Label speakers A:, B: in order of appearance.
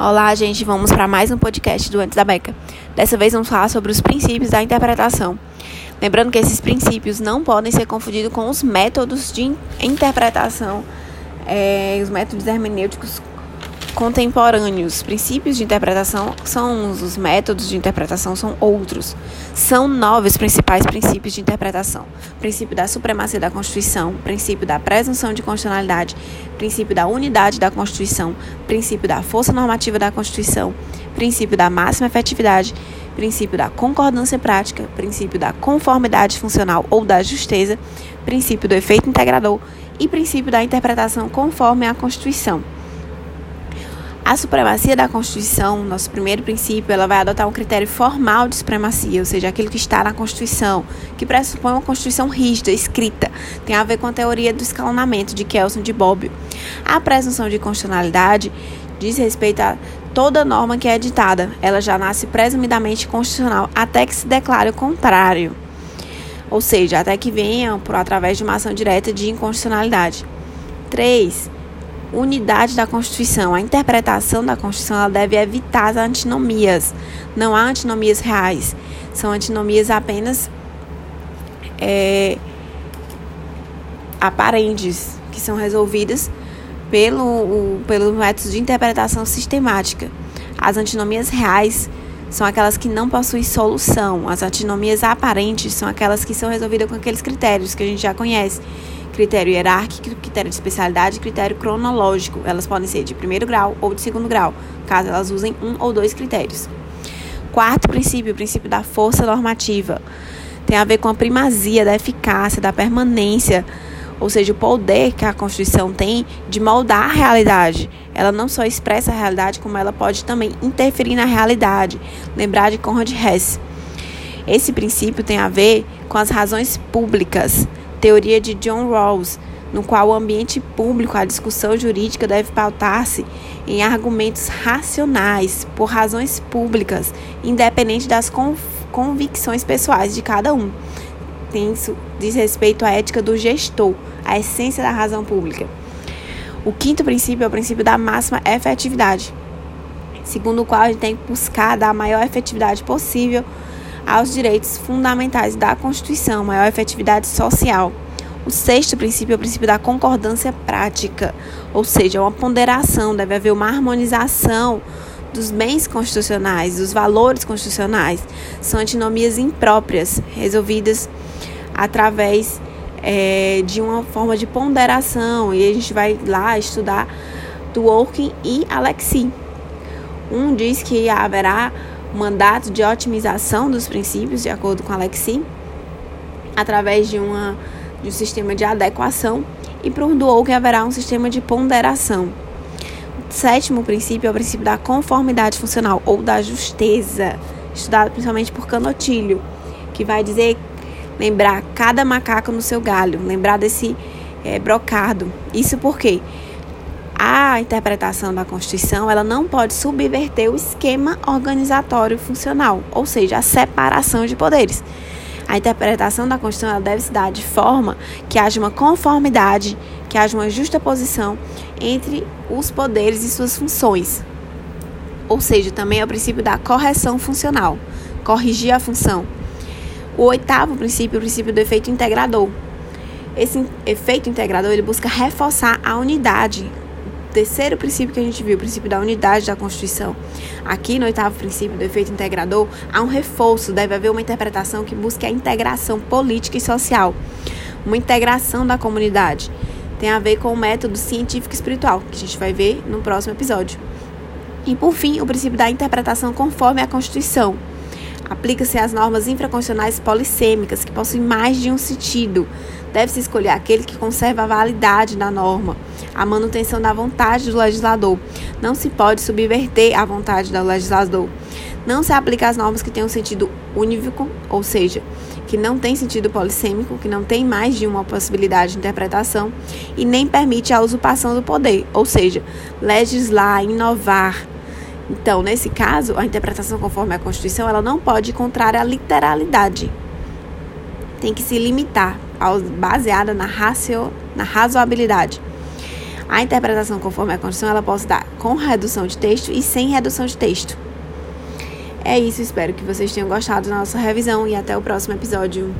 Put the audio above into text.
A: Olá, gente, vamos para mais um podcast do Antes da Beca. Dessa vez vamos falar sobre os princípios da interpretação. Lembrando que esses princípios não podem ser confundidos com os métodos de interpretação, é, os métodos hermenêuticos contemporâneos. Princípios de interpretação são uns, os métodos de interpretação são outros. São nove os principais princípios de interpretação: princípio da supremacia da Constituição, princípio da presunção de constitucionalidade, princípio da unidade da Constituição, princípio da força normativa da Constituição, princípio da máxima efetividade, princípio da concordância prática, princípio da conformidade funcional ou da justeza, princípio do efeito integrador e princípio da interpretação conforme a Constituição. A supremacia da Constituição, nosso primeiro princípio, ela vai adotar um critério formal de supremacia, ou seja, aquilo que está na Constituição, que pressupõe uma Constituição rígida, escrita. Tem a ver com a teoria do escalonamento de Kelson de Bobbio. A presunção de constitucionalidade diz respeito a toda norma que é editada. Ela já nasce presumidamente constitucional até que se declare o contrário. Ou seja, até que venha por através de uma ação direta de inconstitucionalidade. 3 unidade da Constituição. A interpretação da Constituição ela deve evitar as antinomias. Não há antinomias reais. São antinomias apenas é, aparentes, que são resolvidas pelo, o, pelo método de interpretação sistemática. As antinomias reais são aquelas que não possuem solução. As antinomias aparentes são aquelas que são resolvidas com aqueles critérios que a gente já conhece critério hierárquico, critério de especialidade e critério cronológico. Elas podem ser de primeiro grau ou de segundo grau, caso elas usem um ou dois critérios. Quarto princípio, o princípio da força normativa. Tem a ver com a primazia da eficácia, da permanência, ou seja, o poder que a Constituição tem de moldar a realidade. Ela não só expressa a realidade, como ela pode também interferir na realidade. Lembrar de Conrad Hess. Esse princípio tem a ver com as razões públicas teoria de John Rawls, no qual o ambiente público, a discussão jurídica deve pautar-se em argumentos racionais, por razões públicas, independente das convicções pessoais de cada um. Isso diz respeito à ética do gestor, a essência da razão pública. O quinto princípio é o princípio da máxima efetividade, segundo o qual a gente tem que buscar dar a maior efetividade possível aos direitos fundamentais da Constituição, maior efetividade social. O sexto princípio é o princípio da concordância prática, ou seja, uma ponderação, deve haver uma harmonização dos bens constitucionais, dos valores constitucionais. São antinomias impróprias, resolvidas através é, de uma forma de ponderação, e a gente vai lá estudar Dworkin e Alexi. Um diz que haverá mandato de otimização dos princípios, de acordo com Alexi, através de, uma, de um sistema de adequação, e para o Dworkin haverá um sistema de ponderação. Sétimo princípio é o princípio da conformidade funcional ou da justeza, estudado principalmente por Canotilho, que vai dizer lembrar cada macaco no seu galho, lembrar desse é, brocado. Isso porque a interpretação da Constituição ela não pode subverter o esquema organizatório funcional, ou seja, a separação de poderes. A interpretação da Constituição deve se dar de forma que haja uma conformidade, que haja uma justa posição entre os poderes e suas funções. Ou seja, também é o princípio da correção funcional, corrigir a função. O oitavo princípio é o princípio do efeito integrador. Esse efeito integrador ele busca reforçar a unidade, terceiro princípio que a gente viu, o princípio da unidade da Constituição. Aqui no oitavo princípio do efeito integrador, há um reforço, deve haver uma interpretação que busque a integração política e social, uma integração da comunidade. Tem a ver com o método científico espiritual, que a gente vai ver no próximo episódio. E por fim, o princípio da interpretação conforme a Constituição. Aplica-se às normas infraconstitucionais polissêmicas, que possuem mais de um sentido. Deve-se escolher aquele que conserva a validade da norma, a manutenção da vontade do legislador. Não se pode subverter a vontade do legislador. Não se aplica às normas que um sentido unívoco, ou seja, que não tem sentido polissêmico, que não tem mais de uma possibilidade de interpretação e nem permite a usurpação do poder, ou seja, legislar, inovar, então, nesse caso, a interpretação conforme a Constituição, ela não pode ir contrária à literalidade. Tem que se limitar, ao, baseada na, racio, na razoabilidade. A interpretação conforme a Constituição ela pode dar com redução de texto e sem redução de texto. É isso, espero que vocês tenham gostado da nossa revisão e até o próximo episódio.